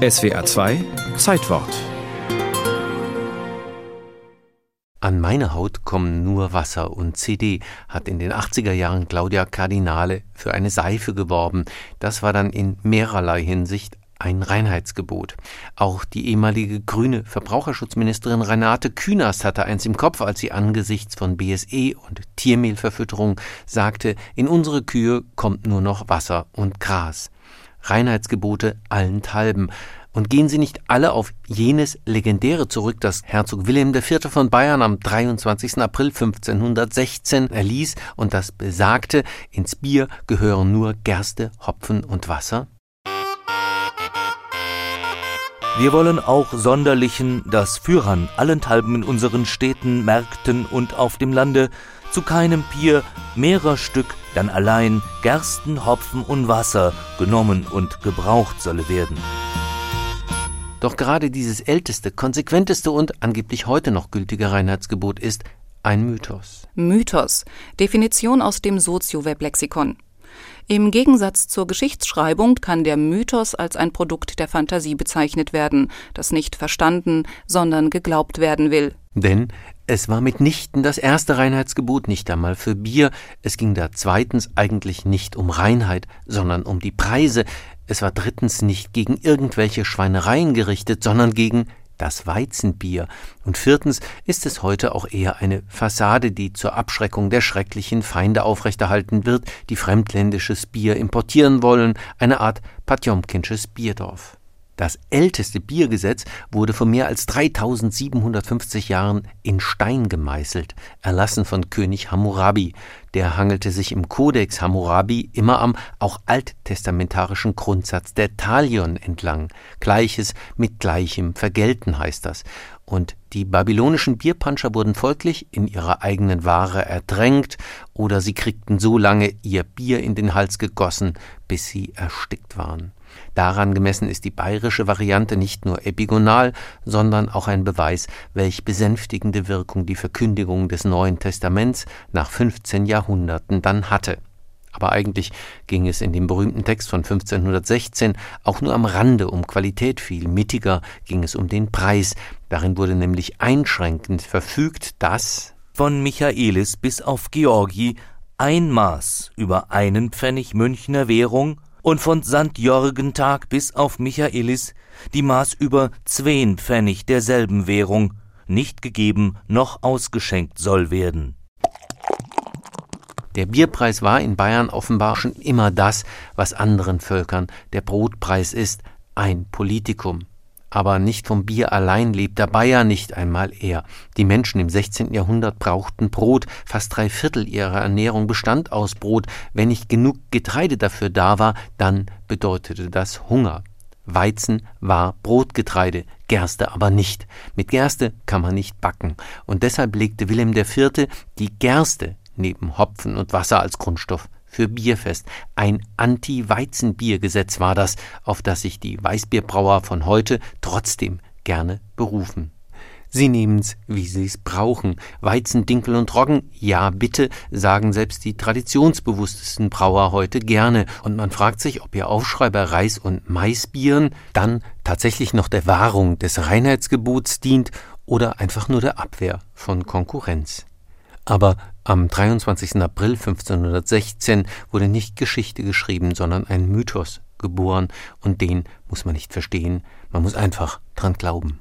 SWA 2 Zeitwort An meine Haut kommen nur Wasser und CD, hat in den 80er Jahren Claudia Cardinale für eine Seife geworben. Das war dann in mehrerlei Hinsicht ein Reinheitsgebot. Auch die ehemalige grüne Verbraucherschutzministerin Renate Künast hatte eins im Kopf, als sie angesichts von BSE und Tiermehlverfütterung sagte, in unsere Kühe kommt nur noch Wasser und Gras. Reinheitsgebote allenthalben. Und gehen sie nicht alle auf jenes legendäre zurück, das Herzog Wilhelm IV. von Bayern am 23. April 1516 erließ und das besagte, ins Bier gehören nur Gerste, Hopfen und Wasser? Wir wollen auch sonderlichen, dass Führern allenthalben in unseren Städten, Märkten und auf dem Lande zu keinem Bier mehrer Stück dann allein Gersten, Hopfen und Wasser genommen und gebraucht solle werden. Doch gerade dieses älteste, konsequenteste und angeblich heute noch gültige Reinheitsgebot ist ein Mythos. Mythos. Definition aus dem Sozioweb-Lexikon. Im Gegensatz zur Geschichtsschreibung kann der Mythos als ein Produkt der Fantasie bezeichnet werden, das nicht verstanden, sondern geglaubt werden will. Denn es war mitnichten das erste Reinheitsgebot, nicht einmal für Bier. Es ging da zweitens eigentlich nicht um Reinheit, sondern um die Preise. Es war drittens nicht gegen irgendwelche Schweinereien gerichtet, sondern gegen das Weizenbier. Und viertens ist es heute auch eher eine Fassade, die zur Abschreckung der schrecklichen Feinde aufrechterhalten wird, die fremdländisches Bier importieren wollen, eine Art Patjomkinsches Bierdorf. Das älteste Biergesetz wurde vor mehr als 3750 Jahren in Stein gemeißelt, erlassen von König Hammurabi. Der hangelte sich im Kodex Hammurabi immer am auch alttestamentarischen Grundsatz der Talion entlang. Gleiches mit Gleichem vergelten heißt das. Und die babylonischen Bierpanscher wurden folglich in ihrer eigenen Ware ertränkt oder sie kriegten so lange ihr Bier in den Hals gegossen, bis sie erstickt waren. Daran gemessen ist die bayerische Variante nicht nur epigonal, sondern auch ein Beweis, welch besänftigende Wirkung die Verkündigung des Neuen Testaments nach 15 Jahrhunderten dann hatte. Aber eigentlich ging es in dem berühmten Text von 1516 auch nur am Rande um Qualität, viel mittiger ging es um den Preis. Darin wurde nämlich einschränkend verfügt, dass von Michaelis bis auf Georgi ein Maß über einen Pfennig Münchner Währung und von St. Jorgentag bis auf Michaelis die Maß über zween Pfennig derselben Währung nicht gegeben noch ausgeschenkt soll werden. Der Bierpreis war in Bayern offenbar schon immer das, was anderen Völkern der Brotpreis ist, ein Politikum. Aber nicht vom Bier allein lebt der Bayer nicht einmal er. Die Menschen im 16. Jahrhundert brauchten Brot, fast drei Viertel ihrer Ernährung bestand aus Brot. Wenn nicht genug Getreide dafür da war, dann bedeutete das Hunger. Weizen war Brotgetreide, Gerste aber nicht. Mit Gerste kann man nicht backen. Und deshalb legte Wilhelm IV. die Gerste neben Hopfen und Wasser als Grundstoff für Bier fest. Ein Anti-Weizenbiergesetz war das, auf das sich die Weißbierbrauer von heute trotzdem gerne berufen. Sie nehmen's, wie sie's brauchen. Weizen, Dinkel und Roggen, ja bitte, sagen selbst die traditionsbewusstesten Brauer heute gerne. Und man fragt sich, ob ihr Aufschrei bei Reis- und Maisbieren dann tatsächlich noch der Wahrung des Reinheitsgebots dient oder einfach nur der Abwehr von Konkurrenz. Aber am 23. April 1516 wurde nicht Geschichte geschrieben, sondern ein Mythos geboren, und den muss man nicht verstehen, man muss einfach dran glauben.